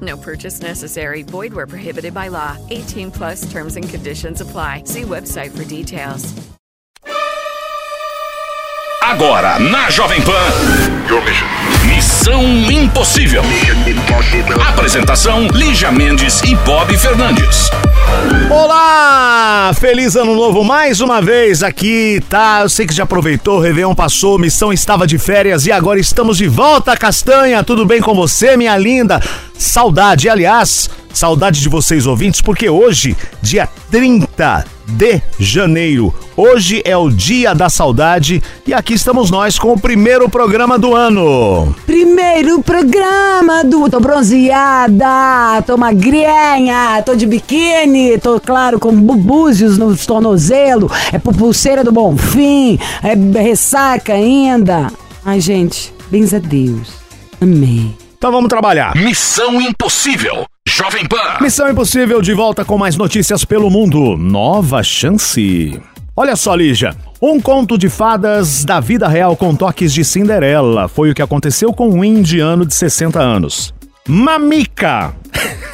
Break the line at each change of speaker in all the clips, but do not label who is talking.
No purchase necessary. Void where prohibited by law. 18 plus terms and conditions apply. See website for details.
Agora na Jovem Pan. Missão Impossível. Apresentação: Lígia Mendes e Bob Fernandes.
Olá! Feliz ano novo mais uma vez aqui, tá? Eu sei que já aproveitou, o Réveillon passou, missão estava de férias e agora estamos de volta, Castanha. Tudo bem com você, minha linda? Saudade, aliás, saudade de vocês ouvintes, porque hoje, dia 30 de janeiro, hoje é o dia da saudade e aqui estamos nós com o primeiro programa do ano.
Primeiro programa do. Tô bronzeada, tô magrinha, tô de biquíni, tô, claro, com bubúzios nos tornozelos, é pulseira do Bonfim, é ressaca ainda. Ai, gente, bens a Deus. Amém.
Então vamos trabalhar.
Missão Impossível. Jovem Pan.
Missão Impossível de volta com mais notícias pelo mundo. Nova chance. Olha só, Lígia. Um conto de fadas da vida real com toques de Cinderela foi o que aconteceu com um indiano de 60 anos. Mamika.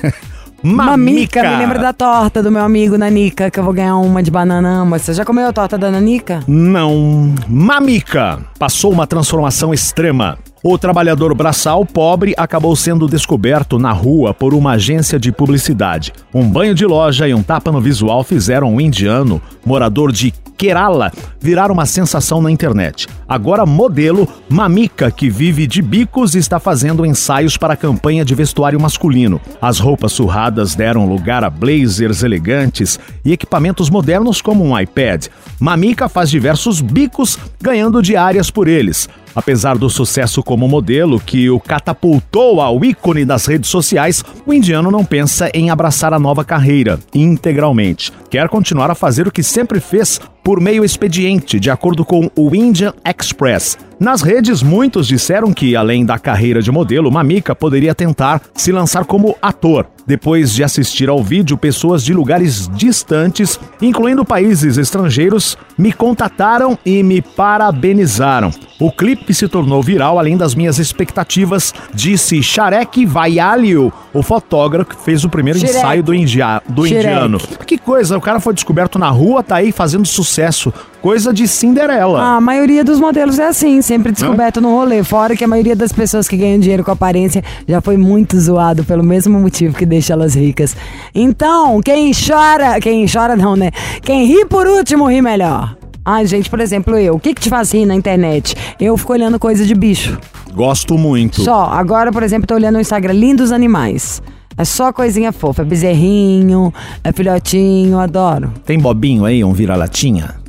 Mamica, me lembra da torta do meu amigo Nanica, que eu vou ganhar uma de banana. Mas você já comeu a torta da Nanica?
Não. Mamika passou uma transformação extrema. O trabalhador braçal pobre acabou sendo descoberto na rua por uma agência de publicidade. Um banho de loja e um tapa no visual fizeram um indiano, morador de Kerala, virar uma sensação na internet. Agora, modelo Mamika, que vive de bicos, está fazendo ensaios para a campanha de vestuário masculino. As roupas surradas deram lugar a blazers elegantes e equipamentos modernos como um iPad. Mamika faz diversos bicos, ganhando diárias por eles. Apesar do sucesso como modelo que o catapultou ao ícone das redes sociais, o indiano não pensa em abraçar a nova carreira integralmente. Quer continuar a fazer o que sempre fez por meio expediente, de acordo com o Indian Express. Nas redes, muitos disseram que, além da carreira de modelo, Mamika poderia tentar se lançar como ator. Depois de assistir ao vídeo, pessoas de lugares distantes, incluindo países estrangeiros, me contataram e me parabenizaram. O clipe se tornou viral além das minhas expectativas, disse Sharek Vaialio, o fotógrafo que fez o primeiro ensaio do, india, do indiano. Que coisa, o cara foi descoberto na rua, tá aí fazendo sucesso. Coisa de Cinderela.
A maioria dos modelos é assim, sempre descoberto no rolê. Fora que a maioria das pessoas que ganham dinheiro com aparência já foi muito zoado pelo mesmo motivo que deixa elas ricas. Então, quem chora. Quem chora não, né? Quem ri por último ri melhor. Ai, gente, por exemplo, eu. O que, que te faz rir na internet? Eu fico olhando coisa de bicho.
Gosto muito.
Só. Agora, por exemplo, tô olhando no Instagram lindos animais. É só coisinha fofa. É bezerrinho, é filhotinho, adoro.
Tem bobinho aí, um vira-latinha?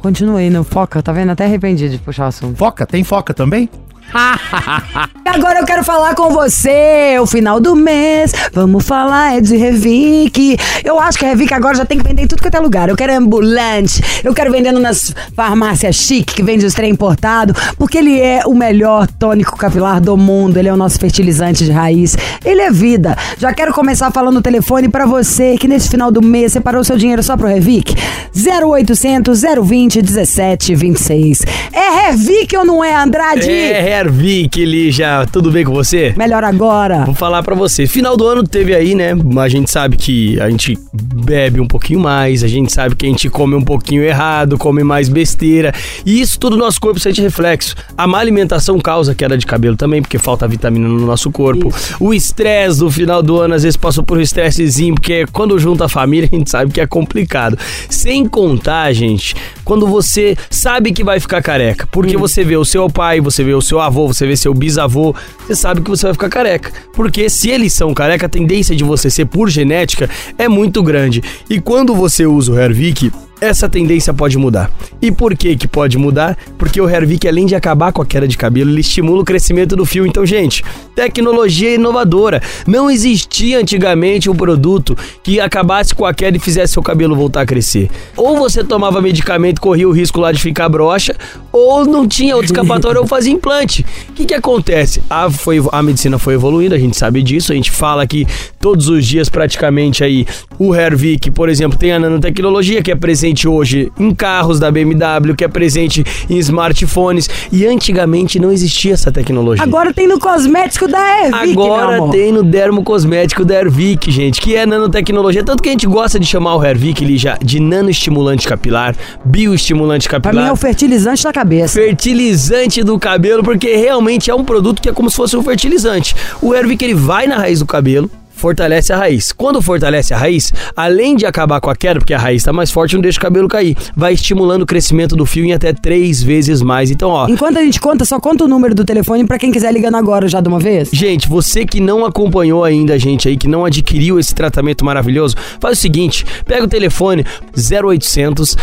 Continuei no foca, tá vendo? Até arrependi de puxar o assunto.
Foca? Tem foca também?
Agora eu quero falar com você, o final do mês. Vamos falar é de Revic. Eu acho que a Revic agora já tem que vender em tudo quanto é lugar. Eu quero ambulante, eu quero vendendo nas farmácias chique que vende os trem importado, porque ele é o melhor tônico capilar do mundo. Ele é o nosso fertilizante de raiz. Ele é vida. Já quero começar falando o telefone pra você que nesse final do mês separou seu dinheiro só pro Revic. 0800 020 1726. É Revic ou não é, Andrade?
É
Hervik, Lígia, tudo bem com você?
Melhor agora.
Vou falar pra você. Final do ano teve aí, né? A gente sabe que a gente bebe um pouquinho mais, a gente sabe que a gente come um pouquinho errado, come mais besteira. E isso tudo no nosso corpo sente reflexo. A má alimentação causa queda de cabelo também, porque falta vitamina no nosso corpo. O estresse do final do ano, às vezes passou por um estressezinho, porque quando junta a família, a gente sabe que é complicado. Sem contar, gente, quando você sabe que vai ficar careca. Porque você vê o seu pai, você vê o seu avô, você vê seu bisavô, você sabe que você vai ficar careca. Porque se eles são careca, a tendência de você ser por genética é muito grande. E quando você usa o Hervik, essa tendência pode mudar. E por que que pode mudar? Porque o Hervik, além de acabar com a queda de cabelo, ele estimula o crescimento do fio. Então, gente, tecnologia inovadora. Não existia antigamente um produto que acabasse com a queda e fizesse seu cabelo voltar a crescer. Ou você tomava medicamento, corria o risco lá de ficar broxa, ou não tinha outra escapatória ou fazia implante. O que que acontece? A, foi, a medicina foi evoluindo, a gente sabe disso, a gente fala aqui todos os dias praticamente aí. O Hervik, por exemplo, tem a nanotecnologia que é presente hoje em carros da BMW, que é presente em smartphones e antigamente não existia essa tecnologia.
Agora tem no cosmético da Hervik,
Agora tem no dermocosmético da Hervik, gente, que é nanotecnologia. Tanto que a gente gosta de chamar o Hervik já de nanoestimulante capilar, bioestimulante
Pra
capilar.
mim é o fertilizante da cabeça.
Fertilizante do cabelo, porque realmente é um produto que é como se fosse um fertilizante. O Hervik ele vai na raiz do cabelo, fortalece a raiz. Quando fortalece a raiz, além de acabar com a queda, porque a raiz está mais forte, não deixa o cabelo cair, vai estimulando o crescimento do fio em até três vezes mais. Então, ó,
Enquanto a gente conta, só conta o número do telefone pra quem quiser ligando agora já de uma vez.
Gente, você que não acompanhou ainda a gente aí, que não adquiriu esse tratamento maravilhoso, faz o seguinte: pega o telefone 0800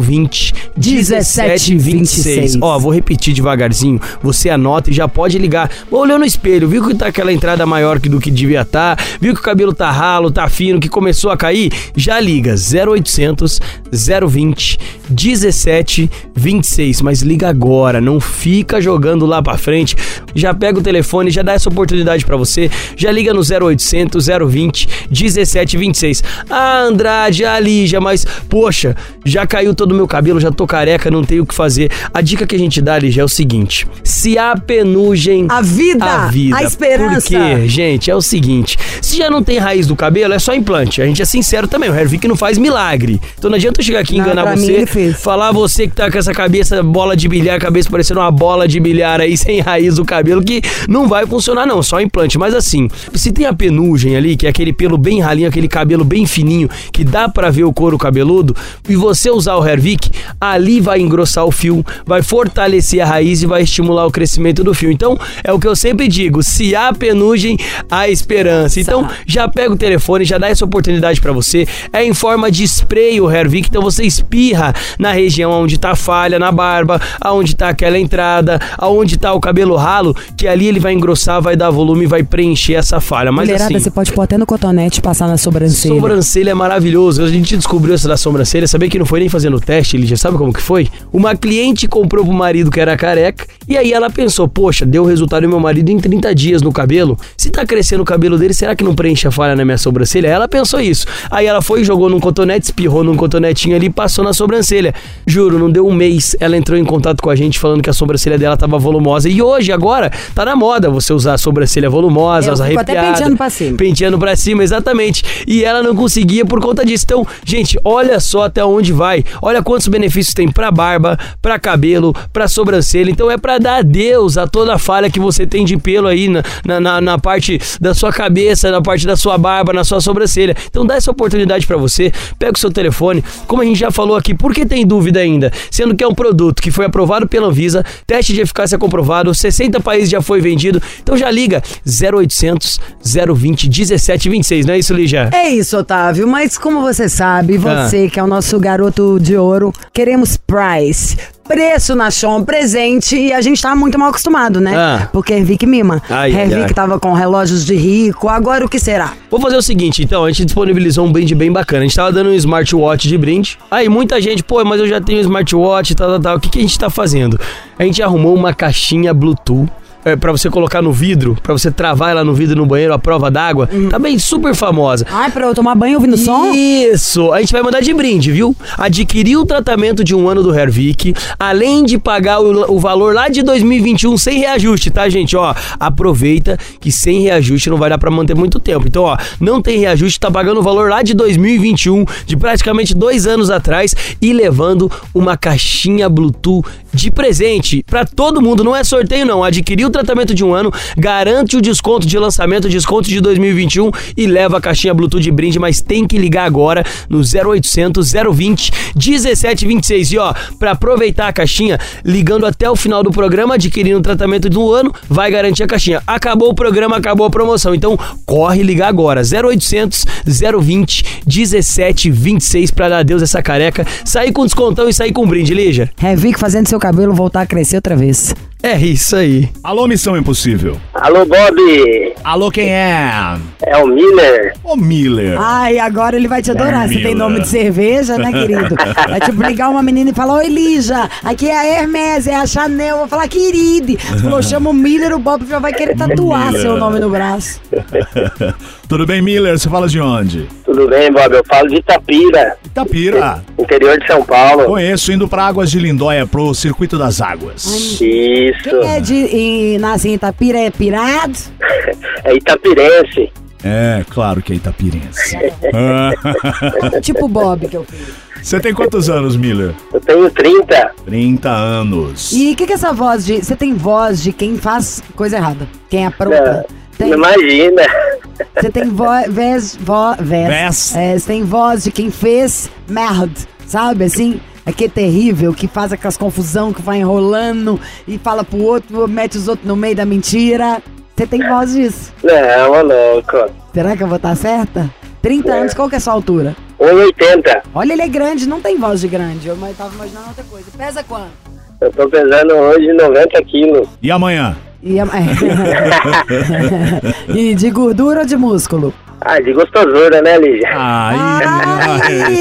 020 1726. Ó, vou repetir devagarzinho, você anota e já pode ligar. Olhou no espelho, viu que tá aquela entrada maior que do que devia estar, viu que o cabelo tá ralo, tá fino, que começou a cair? Já liga 0800 020 1726, mas liga agora, não fica jogando lá pra frente. Já pega o telefone, já dá essa oportunidade pra você. Já liga no 0800 020 1726. Ah, Andrade, ah, Lígia, mas poxa, já caiu todo o meu cabelo, já tô careca, não tenho o que fazer. A dica que a gente dá, Lígia, é o seguinte: se há penugem,
A vida,
a vida.
a esperança.
Porque, gente, é o seguinte: se já não tem raiz do cabelo, é só implante. A gente é sincero também, o Hervik não faz milagre. Então não adianta eu chegar aqui e enganar você, falar você que tá com essa cabeça bola de bilhar, cabeça parecendo uma bola de bilhar aí sem raiz do cabelo, que não vai funcionar não, só implante. Mas assim, se tem a penugem ali, que é aquele pelo bem ralinho, aquele cabelo bem fininho, que dá pra ver o couro cabeludo, e você usar o Hervik, ali vai engrossar o fio, vai fortalecer a raiz e vai estimular o crescimento do fio. Então, é o que eu sempre digo, se há penugem, há esperança. Então, já pega o telefone, já dá essa oportunidade pra você. É em forma de spray o Hervik, então você espirra na região onde tá a falha na barba, aonde tá aquela entrada, aonde tá o cabelo ralo, que ali ele vai engrossar, vai dar volume, vai preencher essa falha. Mas
Mulherada,
assim,
você pode pôr até no cotonete e passar na sobrancelha.
Sobrancelha é maravilhoso. A gente descobriu essa da sobrancelha. Sabia que não foi nem fazendo o teste, Lígia? Sabe como que foi? Uma cliente comprou pro marido que era careca. E aí ela pensou: Poxa, deu resultado no meu marido em 30 dias no cabelo. Se tá crescendo o cabelo dele, será que não preenche a falha na minha sobrancelha? Ela pensou isso. Aí ela foi, jogou num cotonete, espirrou num cotonetinho ali e passou na sobrancelha. Juro, não deu um mês. Ela entrou em contato com a gente falando que a sobrancelha dela tava volumosa. E hoje, agora, tá na moda você usar a sobrancelha volumosa, as
fico até penteando pra cima.
Penteando pra cima, exatamente. E ela não conseguia por conta disso. Então, gente, olha só até onde vai. Olha quantos benefícios tem pra barba, pra cabelo, pra sobrancelha. Então é pra dar adeus a toda a falha que você tem de pelo aí na, na, na- na parte da sua cabeça, na parte da sua barba, na sua sobrancelha. Então dá essa oportunidade pra você. Pega o seu telefone. Como a gente já falou aqui, por que tem dúvida ainda? Sendo que é um produto que foi aprovado pela Anvisa, teste de eficácia comprovado, 60 países já foi vendido. Então já liga 0800 020 1726, não é isso, Lígia?
É isso, Otávio, mas como você sabe,
Ah.
você que é o nosso garoto de ouro, queremos price. Preço na Chom presente e a gente tá muito mal acostumado, né?
Ah.
Porque Hervik mima.
Ai,
Hervik
ai.
tava com relógios de rico, agora o que será?
Vou fazer o seguinte, então, a gente disponibilizou um brinde bem bacana. A gente tava dando um smartwatch de brinde. Aí muita gente, pô, mas eu já tenho um smartwatch, tal, tal, tal. O que, que a gente tá fazendo? A gente arrumou uma caixinha Bluetooth é, para você colocar no vidro, pra você travar ela no vidro no banheiro, a prova d'água, também super famosa.
Ai, pra eu tomar banho ouvindo som?
Isso, a gente vai mandar de brinde, viu? Adquirir o tratamento de um ano do Hervik, além de pagar o, o valor lá de 2021 sem reajuste, tá, gente? Ó, aproveita que sem reajuste não vai dar pra manter muito tempo. Então, ó, não tem reajuste, tá pagando o valor lá de 2021, de praticamente dois anos atrás, e levando uma caixinha Bluetooth de presente pra todo mundo. Não é sorteio, não. Adquirir o tratamento de um ano, garante o desconto de lançamento, desconto de 2021 e leva a caixinha Bluetooth de brinde, mas tem que ligar agora no 0800 020 1726. E ó, pra aproveitar a caixinha, ligando até o final do programa, adquirindo o tratamento do ano, vai garantir a caixinha. Acabou o programa, acabou a promoção. Então, corre ligar agora. 0800 020 1726 pra dar adeus essa careca, sair com descontão e sair com brinde, Lígia.
Revic fazendo seu cabelo voltar a crescer outra vez.
É isso aí.
Alô, Missão Impossível.
Alô, Bob!
Alô, quem é?
É o Miller?
Ô, Miller.
Ai, agora ele vai te adorar. Você tem nome de cerveja, né, querido? Vai tipo ligar uma menina e falar: Oi, Lígia, aqui é a Hermes, é a Chanel. Eu vou falar, querido. Você falou, chama o Miller, o Bob já vai querer tatuar
Miller.
seu nome no braço.
Tudo bem, Miller? Você fala de onde?
Tudo bem, Bob? Eu falo de Itapira,
Itapira.
interior de São Paulo.
Conheço, indo pra Águas de Lindóia, pro Circuito das Águas.
Isso.
Quem é de e nasce em Itapira é pirado?
É itapirense.
É, claro que é itapirense. Ah.
tipo o Bob que eu fiz.
Você tem quantos anos, Miller?
Eu tenho 30.
30 anos.
E o que, que é essa voz de. Você tem voz de quem faz coisa errada? Quem apronta? Tem,
Não imagina.
você tem voz. Vez, vo, vez,
Vez.
É, você tem voz de quem fez merda, sabe? Assim. Aquele terrível que faz aquelas confusão, que vai enrolando e fala pro outro, mete os outros no meio da mentira. Você tem voz disso.
Não, é louco.
Será que eu vou estar certa? 30 anos, qual que é a sua altura?
1,80.
Olha, ele é grande, não tem voz de grande. Eu mas tava imaginando outra coisa. Pesa quanto?
Eu tô pesando hoje 90 quilos.
E amanhã?
E, a- e de gordura ou de músculo?
Ah, de gostosura, né, Lígia?
Ai,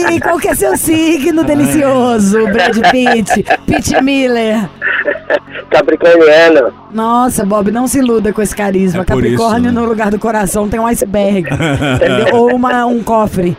Ai, qual que é seu signo delicioso, Brad Pitt? Pitt Miller.
Capricorniano.
Nossa, Bob, não se iluda com esse carisma.
É
Capricórnio
isso, né?
no lugar do coração tem um iceberg. Ou uma, um cofre.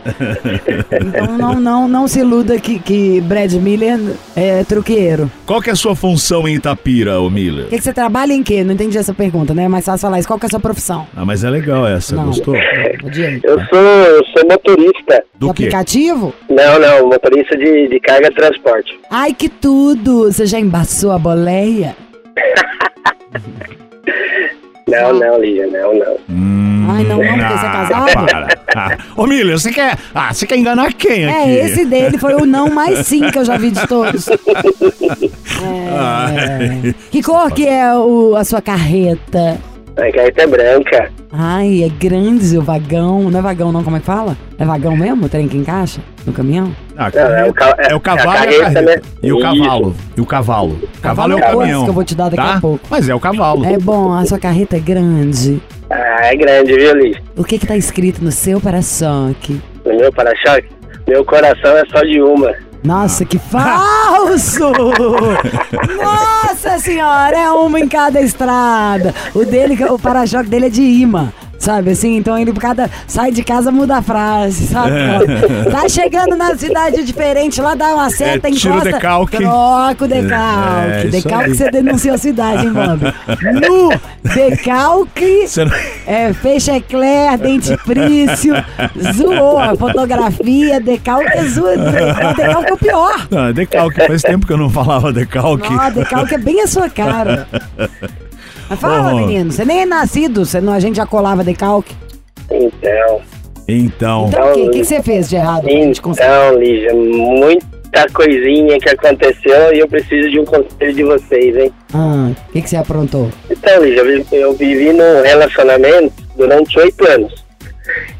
Então não, não, não se iluda que, que Brad Miller é truqueiro.
Qual que é a sua função em Itapira, ô Miller?
O que, que você trabalha em quê? Não entendi essa pergunta, né? É mais fácil falar isso. Qual que é a sua profissão?
Ah, mas é legal essa,
Não.
gostou?
Eu sou, eu sou motorista.
Do
aplicativo?
Não, não, motorista de, de carga e transporte.
Ai, que tudo! Você já embaçou a boleia?
Não, não, Lígia, não, não.
Hum,
Ai, não, não, porque você é casado?
para. Ah, Ô, Miller, você quer... Ah, você quer enganar quem aqui?
É, esse dele foi o não mais sim que eu já vi de todos. É. Que cor que é o, a sua carreta?
A carreta é branca.
Ai, é grande o vagão. Não é vagão não, como é que fala? É vagão mesmo? O trem que encaixa no caminhão?
Ah,
Não, é o ca-
é o cavalo
é a
e a
carreta,
carreta.
né?
E o
Isso.
cavalo. E o cavalo. O cavalo é o
é
caminhão.
que eu vou te dar daqui
tá?
a pouco.
Mas é o cavalo.
É bom, a sua carreta é grande.
Ah, é grande, viu, Lígia?
O que que tá escrito no seu para-choque?
No meu para-choque, meu coração é só de uma.
Nossa, que falso! Nossa senhora, é uma em cada estrada. O dele, o para-choque dele é de imã. Sabe assim? Então ele cada sai de casa muda a frase, sabe? Tá chegando na cidade diferente, lá dá uma seta,
É, tira
encosta,
decalque.
troca o decalque.
É,
decalque você denunciou a cidade, hein? No decalque,
não-
é, fecha eclair, dentifrício, zoou a fotografia, decalque é zoa, decalque é o pior.
Não, é decalque. Faz tempo que eu não falava decalque.
Não, decalque é bem a sua cara. Mas fala,
Ô.
menino, você nem é nascido, você não, a gente já colava decalque.
Então,
Então,
Então o que, que você fez de errado?
então, Lígia, muita coisinha que aconteceu e eu preciso de um conselho de vocês, hein?
Ah, o que, que você aprontou?
Então, Lígia, eu vi- eu vivi num relacionamento durante oito anos.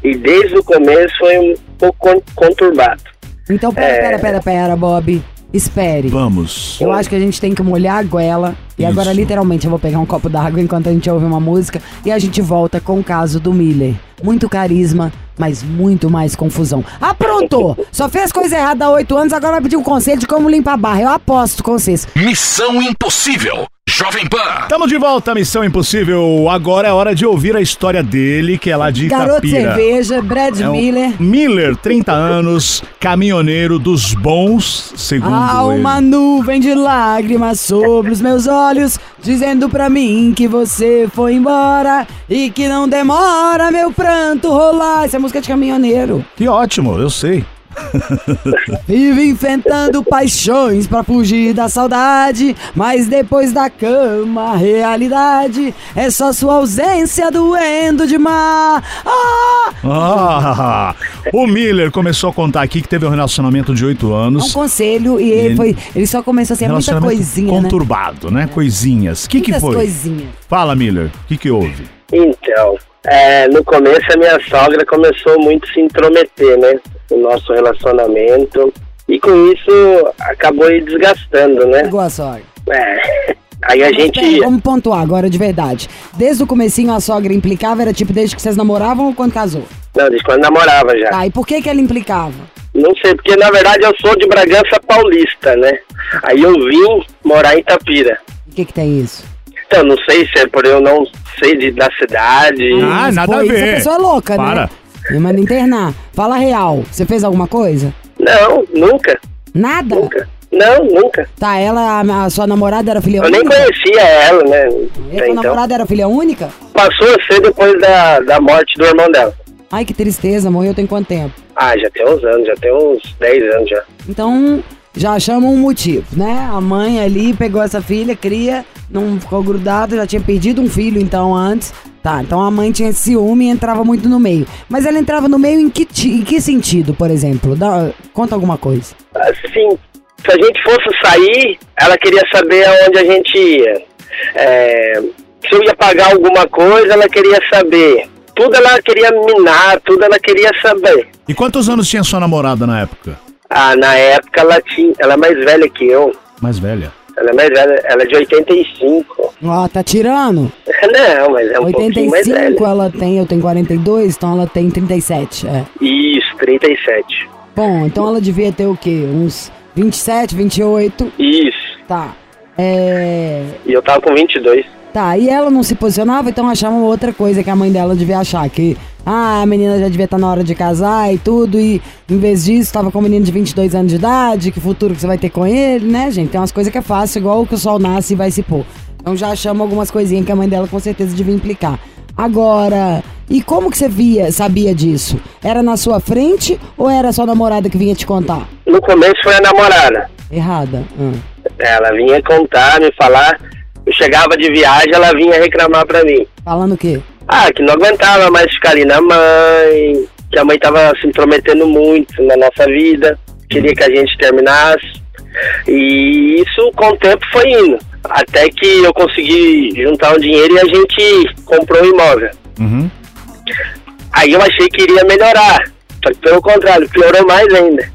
E desde o começo foi um pouco con- conturbado.
Então, pera,
É.
pera, pera, pera, Bob. Espere.
vamos.
Eu acho que a gente tem que molhar a goela. E
Isso.
agora, literalmente, eu vou pegar um copo d'água enquanto a gente ouve uma música. E a gente volta com o caso do Miller. Muito carisma, mas muito mais confusão. Aprontou! Só fez coisa errada há oito anos, agora vai pedir um conselho de como limpar a barra. Eu aposto com vocês.
Missão Impossível. Jovem Pan.
Estamos de volta à Missão Impossível. Agora é hora de ouvir a história dele, que é lá de
Garoto
Itapira.
Cerveja, Brad
É um
Miller.
Miller, 30 anos, caminhoneiro dos bons, segundo
Há
ele.
uma nuvem de lágrimas sobre os meus olhos, dizendo pra mim que você foi embora e que não demora meu pranto rolar. Essa é música de caminhoneiro.
Que ótimo, eu sei.
Vive enfrentando paixões pra fugir da saudade, mas depois da cama, a realidade é só sua ausência doendo demais. Ah!
Ah, o Miller começou a contar aqui que teve um relacionamento de 8
É um
anos.
conselho e ele
Ele-
foi. Ele só começou assim, é muita coisinha, né?
conturbado, né? Coisinhas. O que, que
Muitas
foi?
coisinhas.
Fala, Miller. O que, que houve?
Então, é, no começo a minha sogra começou muito a se intrometer, né? No nosso relacionamento. E com isso acabou aí desgastando, né?
Igual a sogra.
É. Aí a
Mas
gente.
pera, vamos pontuar agora de verdade. Desde o comecinho a sogra implicava, era tipo desde que vocês namoravam ou quando casou?
Não, desde quando namorava já.
Tá, e por que que ela implicava?
Não sei, porque na verdade eu sou de Bragança Paulista, né? Aí eu vim morar em Itapira.
O que que tem isso?
Então, não sei se é por eu não ser de, da cidade.
Ah,
Mas,
nada a ver.
A pessoa é louca,
Para.
né? Me manda internar. Fala real. Você fez alguma coisa?
Não, nunca,
Nada?
nunca. Não, nunca.
Tá, ela, a, a sua namorada era filha
Eu nem
única?
conhecia ela, né?
E sua
então.
namorada era filha única?
Passou a ser depois da, da morte do irmão dela.
Ai, que tristeza, morreu tem quanto tempo?
Ah, já tem uns anos, já tem uns 10 anos já.
Então, já achamos um motivo, né? A mãe ali pegou essa filha, cria, não ficou grudada, já tinha perdido um filho então antes. Tá, então a mãe tinha ciúme e entrava muito no meio. Mas ela entrava no meio em que, em que sentido, por exemplo? Dá- conta alguma coisa.
Assim, se a gente fosse sair, ela queria saber aonde a gente ia. É, se eu ia pagar alguma coisa, ela queria saber. Tudo ela queria minar, tudo ela queria saber.
E quantos anos tinha sua namorada na época?
Ah, na época ela tinha. Ela é mais velha que eu.
Mais velha.
Ela é mais velha, ela é de 85.
Ó, tá tirando?
Não, mas é um pouquinho mais
85
velha.
ela tem, eu tenho 42, então ela tem 37, é.
Isso, 37.
Bom, então ela devia ter o quê? Uns 27, 28,
Isso.
tá. É...
E eu tava com 22.
Tá, e ela não se posicionava, então achava outra coisa que a mãe dela devia achar, que ah, a menina já devia estar na hora de casar e tudo, e em vez disso tava com um menino de 22 anos de idade, que futuro que você vai ter com ele, né, gente? Tem umas coisas que é fácil, igual que o sol nasce e vai se pôr. Então já achamos algumas coisinhas que a mãe dela com certeza devia implicar. Agora, e como que você via, sabia disso? Era na sua frente ou era sua namorada que vinha te contar?
No começo foi a namorada.
Errada. Hum.
Ela vinha contar, me falar. Eu chegava de viagem, ela vinha reclamar pra mim.
Falando o quê?
Ah, que não aguentava mais ficar ali na mãe, que a mãe tava se intrometendo muito na nossa vida, queria que a gente terminasse. E isso com o tempo foi indo. Até que eu consegui juntar um dinheiro e a gente comprou um imóvel.
Uhum.
Aí eu achei que iria melhorar. Só que pelo contrário, piorou mais ainda.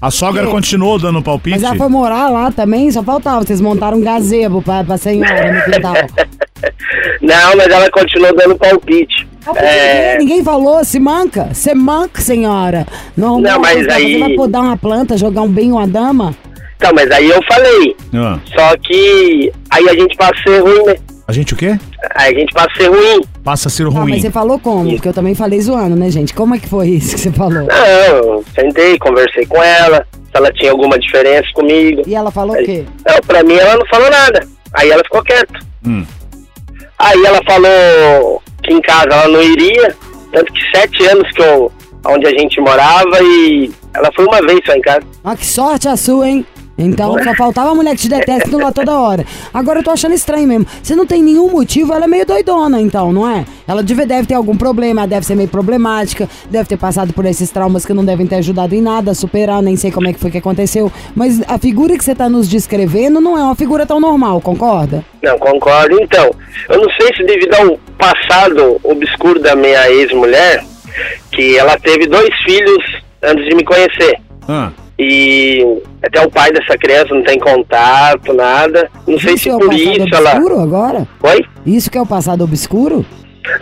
A sogra continuou dando palpite?
Mas ela foi morar lá também, só faltava. Vocês montaram um gazebo pra, pra senhora no quintal.
Não, mas ela continuou dando palpite.
Ah,
É,
ninguém, falou, se manca, você manca, senhora. Não,
Não, mas
você
aí-
vai podar uma planta, jogar um bem uma dama?
Então, mas aí eu falei.
Ah.
Só que aí a gente passa a ser ruim, né?
A gente o quê?
Aí a gente passa a ser ruim.
Passa a ser ruim.
mas você falou como? Porque eu também falei zoando, né, gente? Como é que foi isso que você falou?
Não, eu sentei, conversei com ela, se ela tinha alguma diferença comigo.
E ela falou o quê?
Não, pra mim ela não falou nada. Aí ela ficou quieta.
Hum.
Aí ela falou que em casa ela não iria, tanto que sete anos que eu, onde a gente morava e ela foi uma vez só em casa.
Ah, que sorte a sua, hein? Então só faltava a mulher que te detesta lá toda hora. Agora eu tô achando estranho mesmo. Você não tem nenhum motivo, ela é meio doidona, então, não é? Ela deve, deve ter algum problema, deve ser meio problemática, deve ter passado por esses traumas que não devem ter ajudado em nada a superar, nem sei como é que foi que aconteceu. Mas a figura que você tá nos descrevendo não é uma figura tão normal, concorda?
Não, concordo. Então, eu não sei se devido ao passado obscuro da minha ex-mulher, que ela teve dois filhos antes de me conhecer.
Ah.
E até o pai dessa criança não tem contato, nada. Não sei
isso
se
é
por
passado
isso ela.
obscuro agora?
Oi?
Isso que é o passado obscuro?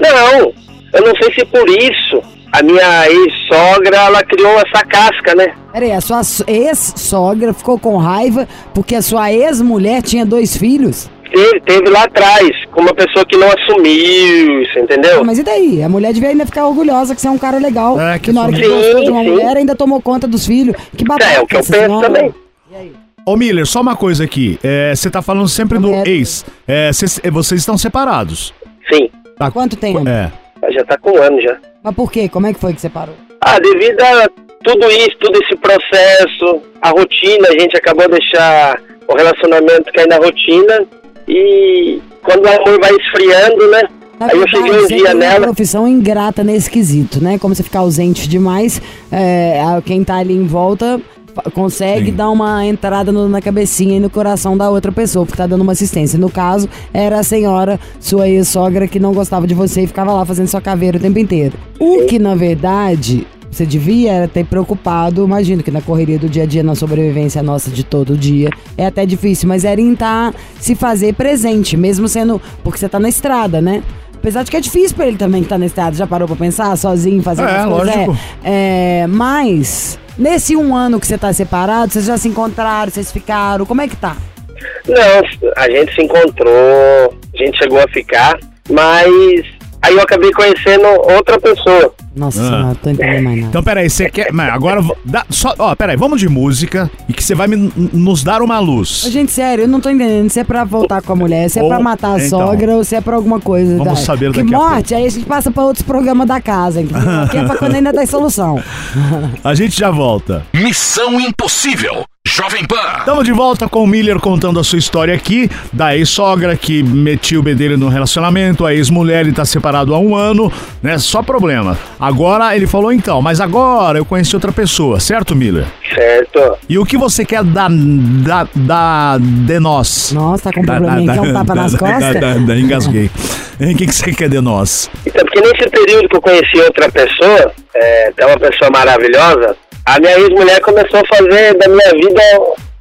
Não, eu não sei se por isso a minha ex-sogra ela criou essa casca, né?
Peraí, a sua so- ex-sogra ficou com raiva porque a sua ex-mulher tinha dois filhos?
Teve, teve lá atrás, com uma pessoa que não assumiu, você entendeu?
Ah, mas e daí? A mulher devia ainda ficar orgulhosa que você é um cara legal.
É, que
que na hora que
sim,
gostou de uma
sim.
mulher ainda tomou conta dos filhos. Que babaca.
É, o que eu penso
senhora.
também.
Ô Miller, só uma coisa aqui. É, Você tá falando sempre do
É.
ex. É, cês- é, vocês estão separados.
Sim,
Tá?
Quanto tempo?
É.
já tá com um ano já.
Mas por quê? Como é que foi que você parou?
Ah, devido a tudo isso, todo esse processo, a rotina, a gente acabou de deixar o relacionamento cair na rotina e quando o amor vai esfriando, né?
Na
Aí eu cheguei um
você
dia
tem uma
nela,
profissão ingrata nesse quesito, né? Como você ficar ausente demais, é, quem tá ali em volta consegue
Sim.
dar uma entrada no- na cabecinha e no coração da outra pessoa, porque tá dando uma assistência. No caso, era a senhora, sua ex-sogra, que não gostava de você e ficava lá fazendo sua caveira o tempo inteiro. O que, na verdade, você devia era ter preocupado, imagino que na correria do dia a dia, na sobrevivência nossa de todo dia, é até difícil, mas era em tá, se fazer presente, mesmo sendo. Porque você tá na estrada, né? Apesar de que é difícil pra ele também que tá na estrada, já parou pra pensar sozinho, fazendo
É,
as coisas?
lógico.
É, é, mas, nesse um ano que você tá separado, vocês já se encontraram, vocês ficaram, como é que tá?
não, a gente se encontrou, a gente chegou a ficar, mas aí eu acabei conhecendo outra pessoa.
Nossa,
Ah.
não tô entendendo mais nada.
Então, peraí, você quer. Mas agora. Dá, só, ó, peraí, vamos de música e que você vai me- nos dar uma luz.
Gente, sério, eu não tô entendendo se é pra voltar com a mulher, se é
Ou-
pra matar a
então.
sogra ou se é pra alguma coisa.
Vamos
tá?
saber
que
daqui a
morte, aí a gente passa pra outros programas da casa, entendeu? Aqui é pra quando ainda tem solução.
A gente já volta.
Missão Impossível. Jovem Pan.
Estamos de volta com o Miller contando a sua história aqui, da ex-sogra que metiu o bedelho no relacionamento, a ex-mulher, ele tá separado há um ano, né? Só problema. Agora ele falou então, mas agora eu conheci outra pessoa, certo, Miller?
Certo.
E o que você quer dar da, da, de nós?
Nossa, tá com um probleminha aqui, é um tapa nas costas?
Da, da, da, engasguei. O que, que você quer de nós?
Então, porque nesse período que eu conheci outra pessoa, é, é uma pessoa maravilhosa, a minha ex-mulher começou a fazer da minha vida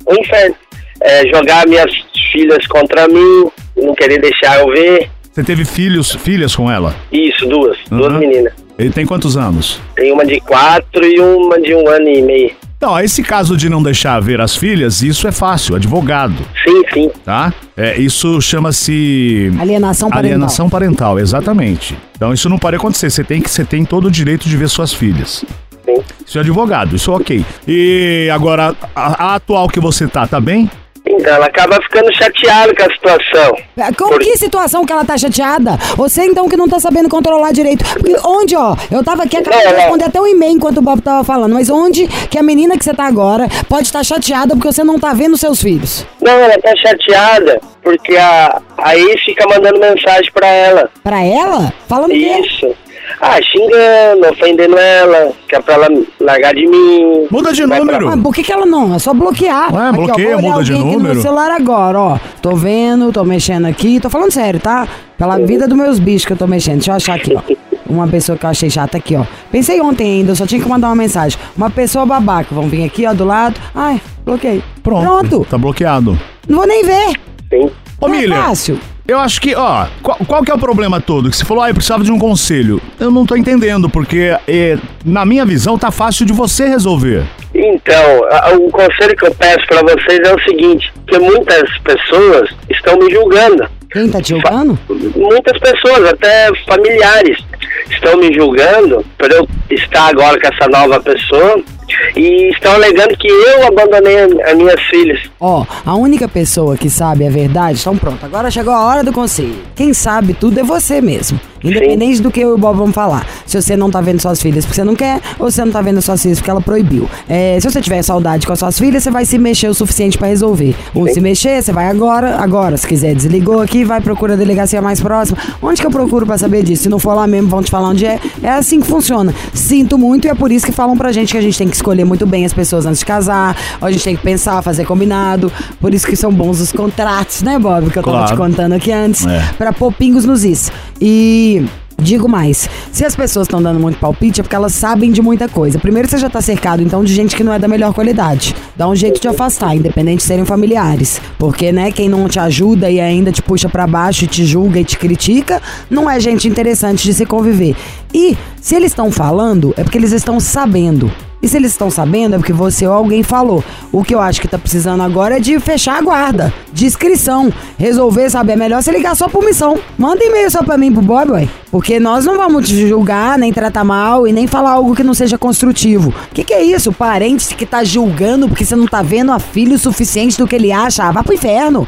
um inferno. É, jogar minhas filhas contra mim, não querer deixar eu ver.
Você teve filhos, filhas com ela?
Isso, duas. Duas
Uhum.
meninas.
Ele tem quantos anos?
Tem uma de quatro e uma de um ano e meio.
Então, esse caso de não deixar ver as filhas, isso é fácil, advogado,
Sim, sim.
tá? É, isso chama-se
Alienação parental.
alienação parental, exatamente. Então isso não pode acontecer, você tem que você tem todo o direito de ver suas filhas.
Sim.
Isso é advogado, isso é ok. E agora, a, a atual que você tá, tá bem?
Então, ela acaba ficando chateada com a situação.
É, Com
Por-
que situação que ela tá chateada? Você então que não tá sabendo controlar direito. Porque onde, ó, eu tava aqui, acabei de
Não, não.
responder até um e-mail enquanto o Bob tava falando, mas onde que a menina que você tá agora pode estar chateada porque você não tá vendo seus filhos?
Não, ela tá chateada porque a, a ex fica mandando mensagem pra ela.
Pra ela? Falando o quê?
Ah, xingando, ofendendo ela, que é pra ela largar de mim.
Muda de
Vai pra-
número.
Ah, por que, que ela não? É só bloquear.
Ué,
Aqui, ó,
bloqueia,
vou olhar
muda de
alguém aqui no
número.
meu celular agora, ó. Tô vendo, tô mexendo aqui. Tô falando sério, tá? Pela vida dos meus bichos que eu tô mexendo. Deixa eu achar aqui, ó. Uma pessoa que eu achei chata aqui, ó. Pensei ontem ainda, eu só tinha que mandar uma mensagem. Uma pessoa babaca. Vão vir aqui, ó, do lado. Ai, bloqueei.
Pronto.
Pronto.
Tá bloqueado.
Não vou nem ver.
Sim.
Ô,
Não é fácil.
Eu acho que, ó, qual, qual que é o problema todo? Que você falou, ah, eu precisava de um conselho. Eu não tô entendendo, porque eh, na minha visão tá fácil de você resolver.
Então, a- o conselho que eu peço pra vocês é o seguinte, que muitas pessoas estão me julgando.
Quem tá te julgando?
Muitas pessoas, até familiares, estão me julgando por eu estar agora com essa nova pessoa e estão alegando que eu abandonei as minhas filhas.
Ó, a única pessoa que sabe a verdade, então pronto, agora chegou a hora do conselho. Quem sabe tudo é você mesmo. Independente do que eu e o Bob vamos falar. Se você não tá vendo suas filhas porque você não quer, ou você não tá vendo suas filhas porque ela proibiu. É, se você tiver saudade com as suas filhas, você vai se mexer o suficiente pra resolver. Ou se mexer, você vai agora, agora. Se quiser, desligou aqui, vai procurar a delegacia mais próxima. Onde que eu procuro pra saber disso? Se não for lá mesmo, vão te falar onde é. É assim que funciona. Sinto muito e é por isso que falam pra gente que a gente tem que escolher muito bem as pessoas antes de casar. Ou a gente tem que pensar, fazer combinado. Por isso que são bons os contratos, né, Bob? Que eu tava
Claro.
te contando aqui antes.
É.
Pra pôr pingos nos is. E. Digo mais, se as pessoas estão dando muito palpite é porque elas sabem de muita coisa. Primeiro você já tá cercado então de gente que não é da melhor qualidade. Dá um jeito de afastar, independente de serem familiares. Porque, né, quem não te ajuda e ainda te puxa pra baixo te julga e te critica, não é gente interessante de se conviver. E se eles estão falando, é porque eles estão sabendo. E se eles estão sabendo é porque você ou alguém falou. O que eu acho que tá precisando agora é de fechar a guarda, de inscrição, resolver, sabe? É melhor você ligar só por missão. Manda e-mail só pra mim, pro ué. Porque nós não vamos te julgar, nem tratar mal e nem falar algo que não seja construtivo. O que, que é isso? Parente que tá julgando porque você não tá vendo a filha o suficiente do que ele acha? Ah, vá pro inferno.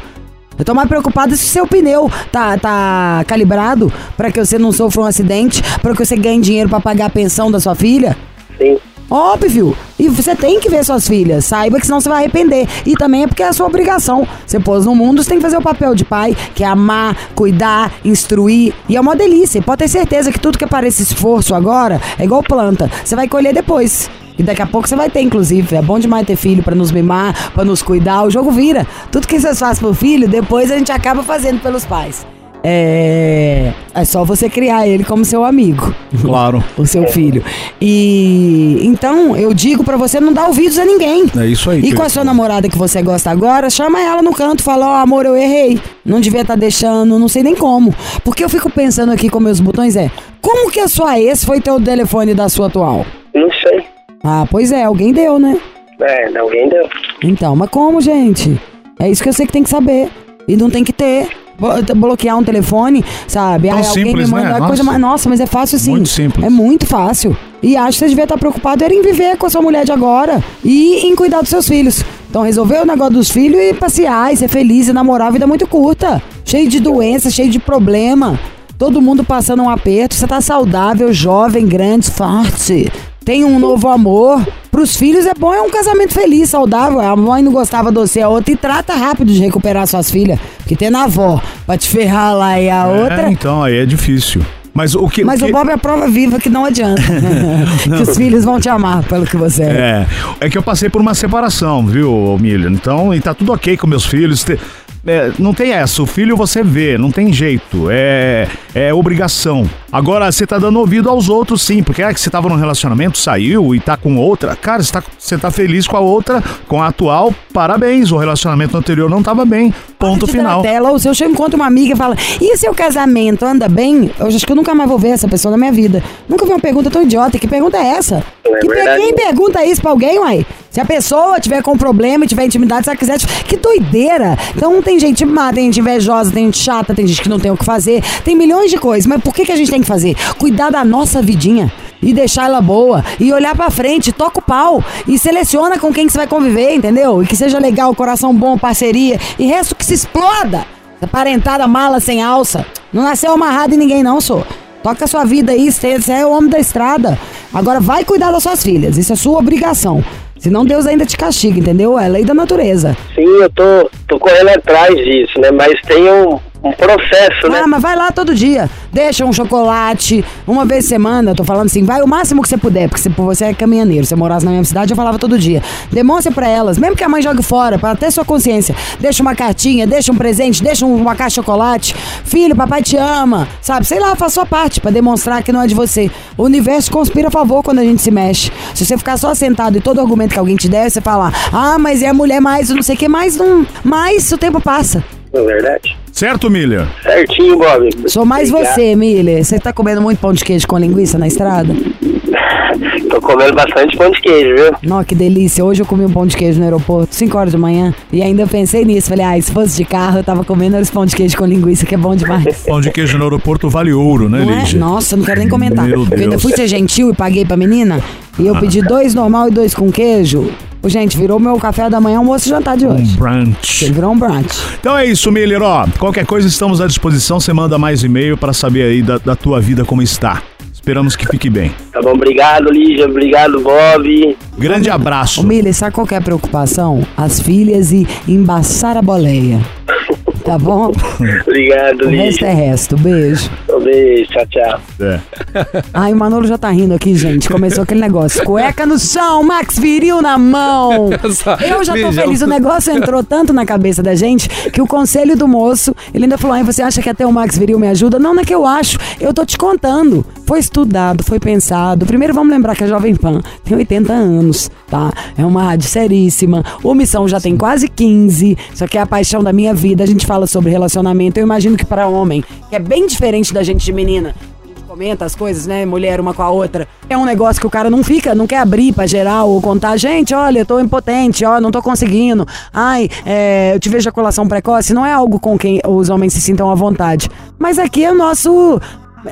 Eu tô mais preocupada se o seu pneu tá, tá calibrado pra que você não sofra um acidente, pra que você ganhe dinheiro pra pagar a pensão da sua filha.
Sim.
Óbvio. E você tem que ver suas filhas. Saiba que senão você vai arrepender. E também é porque é a sua obrigação. Você pôs no mundo, você tem que fazer o papel de pai, que é amar, cuidar, instruir. E é uma delícia. E pode ter certeza que tudo que parece esforço agora é igual planta. Você vai colher depois. E daqui a pouco você vai ter, inclusive. É bom demais ter filho pra nos mimar, pra nos cuidar. O jogo vira. Tudo que vocês fazem pro filho, depois a gente acaba fazendo pelos pais. É. É só você criar ele como seu amigo.
Claro.
o seu filho. E então eu digo pra você não dar ouvidos a ninguém.
É isso aí.
E com a sua namorada que você gosta agora, chama ela no canto, fala: Ó, amor, eu errei. Não devia estar deixando, não sei nem como. Porque eu fico pensando aqui com meus botões: é como que a sua ex foi ter o telefone da sua atual?
Não sei.
Ah, pois é, alguém deu, né?
É, alguém deu.
Então, mas como, gente? É isso que eu sei que tem que saber. E não tem que ter. Bloquear um telefone, sabe?
Tão
Aí alguém
simples,
me manda
né?
coisa
Nossa.
mais. Nossa, mas é fácil sim.
Muito simples.
É muito fácil. E acho que você devia estar preocupado era em viver com a sua mulher de agora e em cuidar dos seus filhos. Então resolver o negócio dos filhos e passear, e ser feliz e namorar a vida é muito curta. Cheio de doença, cheio de problema. Todo mundo passando um aperto. Você tá saudável, jovem, grande, forte. Tem um novo amor. Pros filhos é bom, é um casamento feliz, saudável. A mãe não gostava de você, a outra, e trata rápido de recuperar suas filhas. Porque tem na avó pra te ferrar lá e a outra.
É, então, aí é difícil. Mas o que.
Mas
que...
o Bob é a prova viva que não adianta. que os filhos vão te amar pelo que você é.
É, é que eu passei por uma separação, viu, Milho? Então, e tá tudo ok com meus filhos. Te- é, não tem essa, o filho você vê, não tem jeito, é, é obrigação. Agora, você tá dando ouvido aos outros, sim, porque é que você tava num relacionamento, saiu e tá com outra. Cara, você tá, você tá feliz com a outra, com a atual, parabéns. O relacionamento anterior não tava bem, ponto final.
Tela, ou se eu chego encontro uma amiga e falo, e seu casamento anda bem? Eu acho que eu nunca mais vou ver essa pessoa na minha vida. Nunca vi uma pergunta tão idiota. Que pergunta é essa?
É
que,
verdade.
quem pergunta isso pra alguém, uai? Se a pessoa tiver com problema e tiver intimidade, se ela quiser. Que doideira! Então tem gente má, tem gente invejosa, tem gente chata, tem gente que não tem o que fazer. Tem milhões de coisas. Mas por que, que a gente tem que fazer? Cuidar da nossa vidinha. E deixar ela boa. E olhar pra frente, toca o pau. E seleciona com quem que você vai conviver, entendeu? E que seja legal, coração bom, parceria. E resto que se exploda. Essa parentada mala sem alça. Não nasceu amarrado em ninguém, não, sou. Toca a sua vida aí, você é o homem da estrada. Agora vai cuidar das suas filhas. Isso é sua obrigação. Senão Deus ainda te castiga, entendeu? É lei da natureza.
Sim, eu tô, tô correndo atrás disso, né? Mas tem um, um processo, né?
Ah, mas vai lá todo dia. Deixa um chocolate, uma vez semana, tô falando assim, vai o máximo que você puder, porque se você é caminhoneiro, se você morasse na mesma cidade, eu falava todo dia. Demonstra pra elas, mesmo que a mãe jogue fora, pra ter sua consciência. Deixa uma cartinha, deixa um presente, deixa um- uma caixa de chocolate. Filho, papai te ama, sabe? Sei lá, faz sua parte pra demonstrar que não é de você. O universo conspira a favor quando a gente se mexe. Se você ficar só sentado e todo argumento que alguém te der, você falar, ah, mas é a mulher mais, não sei o que, mais não. Mas o tempo passa.
É verdade.
Certo, Milha?
Certinho, Bob.
Sou mais
Obrigado.
você, Miller. Você tá comendo muito pão de queijo com linguiça na estrada?
Tô comendo bastante pão de queijo, viu?
Não, que delícia. Hoje eu comi um pão de queijo no aeroporto, 5 horas da manhã. E ainda pensei nisso. Falei, ah, se fosse de carro, eu tava comendo esse pão de queijo com linguiça, que é bom demais.
Pão de queijo no aeroporto vale ouro, né,
Não é?
Lígia?
Nossa, não quero nem comentar.
Meu
Eu ainda fui ser gentil e paguei pra menina. E eu pedi dois normal e dois com queijo. Gente, virou meu café da manhã, almoço e jantar de
Um
hoje.
brunch.
Virou um brunch.
Então é isso, Miller. Ó, qualquer coisa estamos à disposição. Você manda mais e-mail pra saber aí da, da tua vida como está. Esperamos que fique bem.
Tá bom, obrigado, Lígia. Obrigado, Bob.
Grande abraço.
Ô, Miller, sabe qual é a preocupação? As filhas e embaçar a boleia. Tá bom?
Obrigado,
O resto é resto. Beijo.
Um beijo, tchau, tchau.
É.
Ai, o Manolo já tá rindo aqui, gente. Começou aquele negócio. Cueca no chão, Max Viril na mão. Eu já tô feliz. O negócio entrou tanto na cabeça da gente que o conselho do moço, ele ainda falou: Ai, você acha que até o Max Viril me ajuda? Não, não é que eu acho. Eu tô te contando. Foi estudado, foi pensado. Primeiro vamos lembrar que a Jovem Pan tem 80 anos, tá? É uma rádio seríssima. O Missão já tem quase 15. Isso aqui é a paixão da minha vida. A gente fala sobre relacionamento. Eu imagino que para homem, que é bem diferente da gente de menina, comenta as coisas, né? Mulher uma com a outra. É um negócio que o cara não fica, não quer abrir pra geral ou contar. Gente, olha, eu tô impotente, ó, não tô conseguindo. Ai, é, eu tive ejaculação precoce. Não é algo com quem os homens se sintam à vontade. Mas aqui é o nosso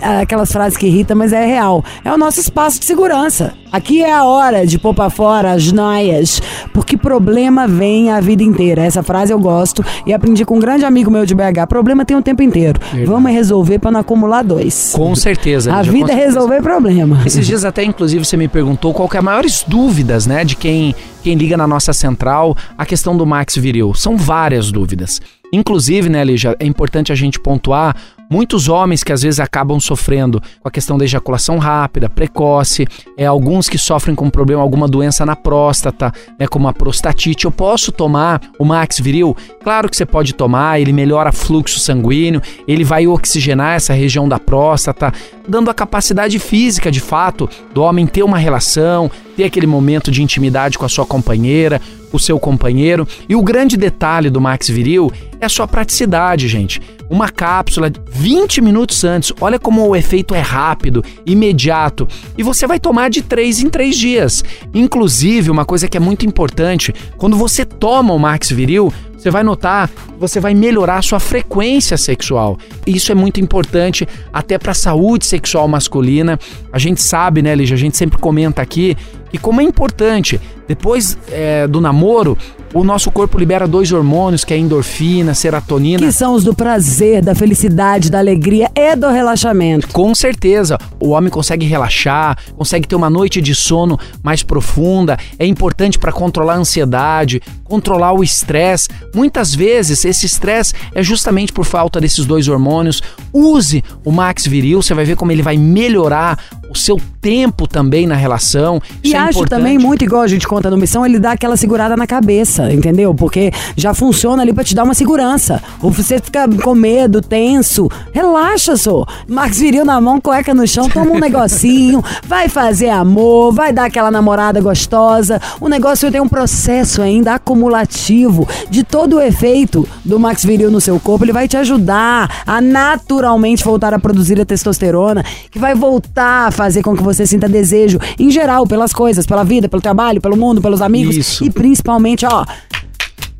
aquelas frases que irritam, mas é real. É o nosso espaço de segurança. Aqui é a hora de pôr pra fora as noias, porque problema vem a vida inteira. Essa frase eu gosto e aprendi com um grande amigo meu de BH. Problema tem o tempo inteiro.
Verdade.
Vamos resolver pra não acumular dois.
Com certeza.
A vida é resolver problema.
Esses dias até, inclusive, você me perguntou qual que é as maiores dúvidas, né, de quem, quem liga na nossa central a questão do Max Viril. São várias dúvidas. Inclusive, né, Lígia, é importante a gente pontuar muitos homens que às vezes acabam sofrendo com a questão da ejaculação rápida, precoce, é, alguns que sofrem com problema, alguma doença na próstata, né, como a prostatite. Eu posso tomar o Max Viril? Claro que você pode tomar, ele melhora fluxo sanguíneo, ele vai oxigenar essa região da próstata, dando a capacidade física, de fato, do homem ter uma relação, ter aquele momento de intimidade com a sua companheira, o seu companheiro. E o grande detalhe do Max Viril é a sua praticidade, gente. Uma cápsula 20 minutos antes. Olha como o efeito é rápido, imediato. E você vai tomar de 3 em 3 dias. Inclusive, uma coisa que é muito importante, quando você toma o Max Viril, você vai notar, você vai melhorar a sua frequência sexual. Isso é muito importante até para a saúde sexual masculina. A gente sabe, né, Lígia? A gente sempre comenta aqui que como é importante, depois é, do namoro, o nosso corpo libera dois hormônios, que é a endorfina, serotonina.
Que são os do prazer, da felicidade, da alegria e do relaxamento.
Com certeza, o homem consegue relaxar, consegue ter uma noite de sono mais profunda. É importante para controlar a ansiedade, controlar o estresse. Muitas vezes esse estresse é justamente por falta desses dois hormônios. Use o Max Viril, você vai ver como ele vai melhorar seu tempo também na relação.
E
é
acho
importante.
também muito igual a gente conta no Missão, ele dá aquela segurada na cabeça, entendeu? Porque já funciona ali pra te dar uma segurança. Ou você fica com medo, tenso, relaxa, só. Max Viril na mão, cueca no chão, toma um negocinho, vai fazer amor, vai dar aquela namorada gostosa. O negócio tem um processo ainda acumulativo de todo o efeito do Max Viril no seu corpo. Ele vai te ajudar a naturalmente voltar a produzir a testosterona, que vai voltar a fazer com que você sinta desejo, em geral, pelas coisas, pela vida, pelo trabalho, pelo mundo, pelos amigos.
Isso.
E principalmente, ó.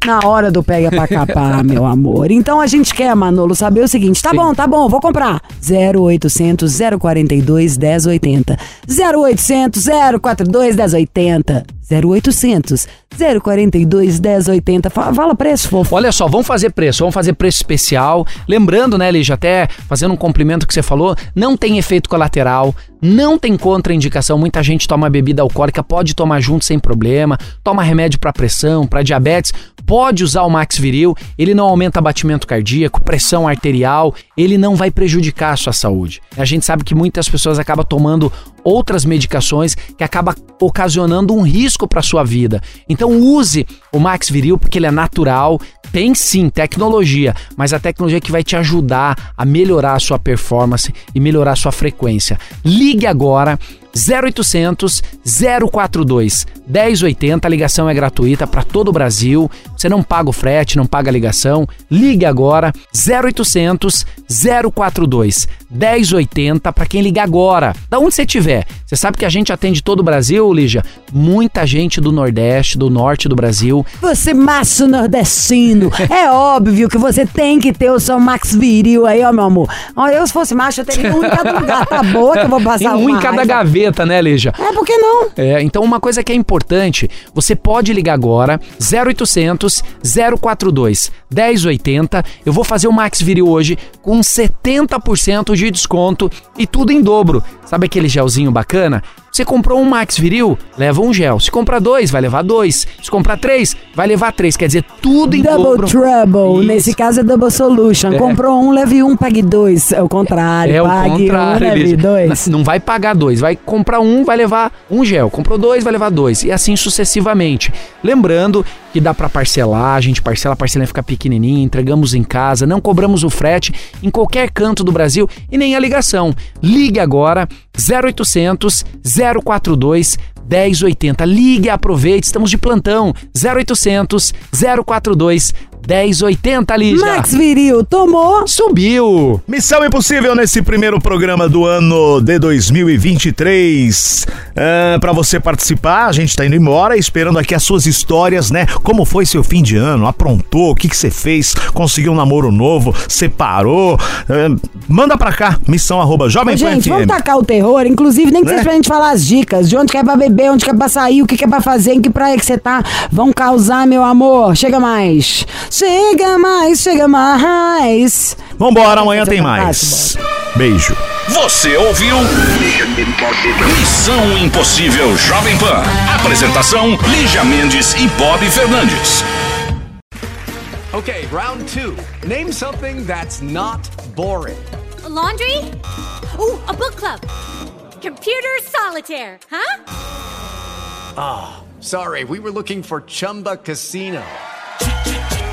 Na hora do pega pra capar, meu amor. Então a gente quer, Manolo, saber o seguinte: tá
Sim.
bom, tá bom, vou comprar. 0800 042 1080. 0800 042 1080. 0800 042 1080. Fa- Fala preço, fofo.
Olha só, vamos fazer preço, vamos fazer preço especial. Lembrando, né, Lígia, até fazendo um complemento que você falou, não tem efeito colateral, não tem contraindicação. Muita gente toma bebida alcoólica, pode tomar junto sem problema, toma remédio para pressão, para diabetes, pode usar o Max Viril, ele não aumenta batimento cardíaco, pressão arterial, ele não vai prejudicar a sua saúde. A gente sabe que muitas pessoas acabam tomando outras medicações que acaba ocasionando um risco para sua vida. Então use o Max Viril porque ele é natural, tem sim tecnologia, mas a tecnologia que vai te ajudar a melhorar a sua performance e melhorar a sua frequência. Ligue agora 0800 042 1080, a ligação é gratuita para todo o Brasil. Você não paga o frete, não paga a ligação. Ligue agora 0800 042 1080 para quem ligar agora. Da onde você estiver. Você sabe que a gente atende todo o Brasil, Lígia? Muita gente do Nordeste, do Norte do Brasil.
Você macho nordestino, é óbvio que você tem que ter o seu Max Viril aí, ó, meu amor. Eu se fosse macho, eu teria um em cada lugar. Tá boa que eu vou passar
Tem um em cada
raiva.
Gaveta, né, Lígia?
É, por que não?
É, então uma coisa que é importante, você pode ligar agora 0800 042 1080. Eu vou fazer o Max Viril hoje com 70% de desconto e tudo em dobro. Sabe aquele gelzinho bacana? Você comprou um Max Viril, leva um gel. Se comprar dois, vai levar dois. Se comprar três, vai levar três. Quer dizer, tudo em
Double
dobro.
Trouble.
Isso.
Nesse caso é Double Solution.
É.
Comprou um, leve um, pague dois. É o contrário.
É o
pague
contrário,
um, leve dois.
Não vai pagar dois, vai comprar um, vai levar um gel. Comprou dois, vai levar dois. E assim sucessivamente. Lembrando que dá pra parcelar, a gente parcela, a parcelinha fica pequenininha, entregamos em casa, não cobramos o frete em qualquer canto do Brasil e nem a ligação. Ligue agora 0800 042 1080. Ligue aproveite, estamos de plantão. 0800 042 1080, Lígia.
Max Viril, tomou.
Subiu.
Missão Impossível nesse primeiro programa do ano de 2023. Ah, para você participar, a gente tá indo embora, esperando aqui as suas histórias, né? Como foi seu fim de ano? Aprontou? O que que você fez? Conseguiu um namoro novo? Separou? Ah, manda pra cá, missão arroba jovem
Ô,
Pan
gente, vamos tacar o terror, inclusive, nem que
Né?
seja pra gente falar as dicas, de onde que é pra beber, onde que é pra sair, o que que é pra fazer, em que praia que você tá. Vão causar, meu amor. Chega mais. Chega mais, chega mais.
Vambora, amanhã tem mais. Beijo.
Você ouviu? Missão Impossível Jovem Pan. Apresentação: Lígia Mendes e Bob Fernandes.
Okay, round two. Name something that's not boring.
A laundry? Ooh, a book club. Computer solitaire, huh?
Sorry, we were looking for Chumba Casino.